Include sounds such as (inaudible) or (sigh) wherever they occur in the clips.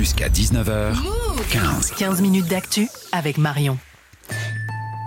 Jusqu'à 19h, 15. 15 minutes d'actu avec Marion.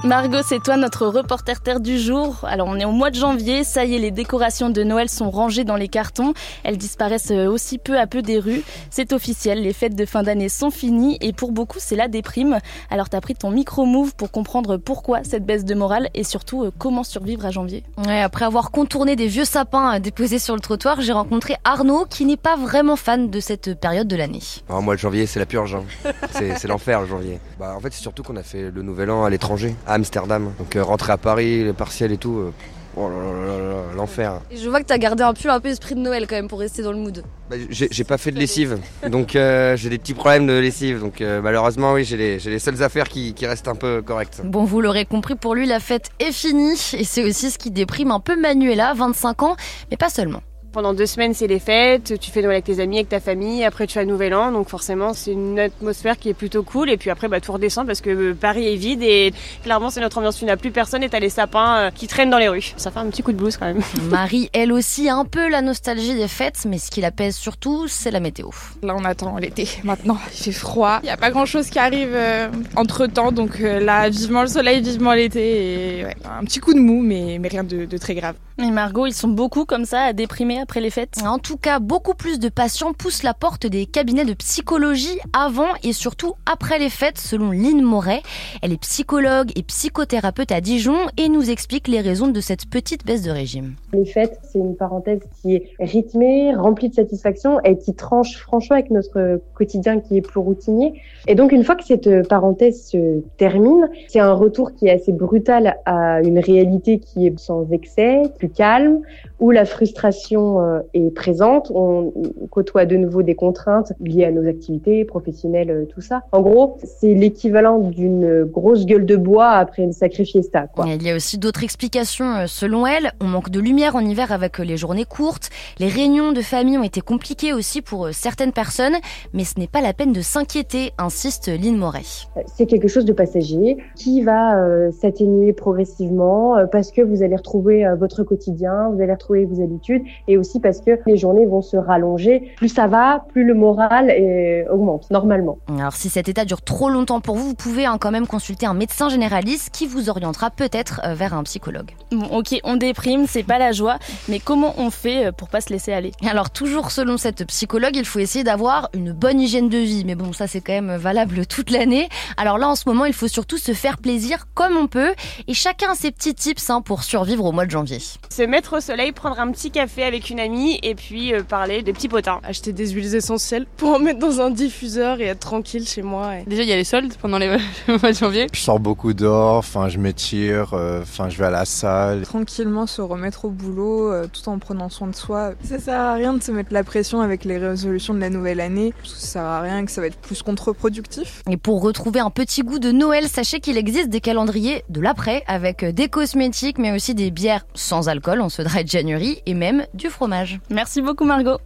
Margot, c'est toi notre reporter terre du jour. Alors on est au mois de janvier, ça y est, les décorations de Noël sont rangées dans les cartons. Elles disparaissent aussi peu à peu des rues. C'est officiel, les fêtes de fin d'année sont finies et pour beaucoup c'est la déprime. Alors t'as pris ton micro-move pour comprendre pourquoi cette baisse de morale et surtout euh, comment survivre à janvier. Ouais, après avoir contourné des vieux sapins déposés sur le trottoir, j'ai rencontré Arnaud qui n'est pas vraiment fan de cette période de l'année. Alors moi le janvier c'est la purge, hein. c'est, c'est l'enfer le janvier. Bah en fait c'est surtout qu'on a fait le nouvel an à l'étranger. Amsterdam. Donc euh, rentrer à Paris, les partiels et tout. euh, oh là là là là, l'enfer. Et je vois que t'as gardé un peu un peu esprit de Noël quand même pour rester dans le mood. Bah, j'ai, j'ai pas fait de lessive, donc euh, j'ai des petits problèmes de lessive. Donc euh, malheureusement oui, j'ai les, j'ai les seules affaires qui, qui restent un peu correctes. Bon, vous l'aurez compris, pour lui, la fête est finie. Et c'est aussi ce qui déprime un peu Manuela, 25 ans, mais pas seulement. Pendant deux semaines, c'est les fêtes, tu fais Noël avec tes amis, avec ta famille, après tu as Nouvel An, donc forcément c'est une atmosphère qui est plutôt cool, et puis après bah, tout redescend parce que euh, Paris est vide et clairement c'est notre ambiance, tu n'as plus personne et t'as les sapins euh, qui traînent dans les rues. Ça fait un petit coup de blues quand même. (laughs) Marie, elle aussi, a un peu la nostalgie des fêtes, mais ce qui la pèse surtout, c'est la météo. Là, on attend l'été. Maintenant, il fait froid. Il n'y a pas grand chose qui arrive entre temps. Donc euh, là, vivement le soleil, vivement l'été. Et ouais, un petit coup de mou, mais, mais rien de, de très grave. Mais Margot, ils sont beaucoup comme ça à déprimer après les fêtes. En tout cas, beaucoup plus de patients poussent la porte des cabinets de psychologie avant et surtout après les fêtes, selon Lynn Moret. Elle est psychologue et psychothérapeute à Dijon et nous explique les raisons de cette petite baisse de régime. Les fêtes, c'est une parenthèse qui est rythmée, remplie de satisfaction et qui tranche franchement avec notre quotidien qui est plus routinier. Et donc, une fois que cette parenthèse se termine, c'est un retour qui est assez brutal à une réalité qui est sans excès, plus calme, où la frustration euh, est présente. On côtoie de nouveau des contraintes liées à nos activités professionnelles, euh, tout ça. En gros, c'est l'équivalent d'une grosse gueule de bois après une sacrée fiesta. Quoi. Il y a aussi d'autres explications euh, selon elle. On manque de lumière en hiver avec les journées courtes. Les réunions de famille ont été compliquées aussi pour certaines personnes, mais ce n'est pas la peine de s'inquiéter, insiste Lynn Moret. C'est quelque chose de passager qui va euh, s'atténuer progressivement parce que vous allez retrouver euh, votre quotidien, vous allez retrouver vos habitudes et aussi parce que les journées vont se rallonger. Plus ça va, plus le moral est, augmente normalement. Alors si cet état dure trop longtemps pour vous, vous pouvez hein, quand même consulter un médecin généraliste qui vous orientera peut-être euh, vers un psychologue. Bon, ok, on déprime, c'est pas la joie, mais comment on fait euh, pour pas se laisser aller? Alors toujours selon cette psychologue, il faut essayer d'avoir une bonne hygiène de vie, mais bon ça c'est quand même valable toute l'année. Alors là en ce moment il faut surtout se faire plaisir comme on peut et chacun a ses petits tips hein, pour survivre au mois de janvier. Se mettre au soleil, prendre un petit café avec une amie et puis euh, parler des petits potins. Acheter des huiles essentielles pour en mettre dans un diffuseur et être tranquille chez moi. et- Déjà, il y a les soldes pendant les (laughs) le mois de janvier. Je sors beaucoup dehors, enfin je m'étire, euh, enfin je vais à la salle. Tranquillement se remettre au boulot euh, tout en prenant soin de soi. Ça sert à rien de se mettre la pression avec les résolutions de la nouvelle année. parce que Ça sert à rien et que ça va être plus contre-productif. Et pour retrouver un petit goût de Noël, sachez qu'il existe des calendriers de l'après avec des cosmétiques mais aussi des bières sans alcool en ce dry January et même du Merci beaucoup Margot.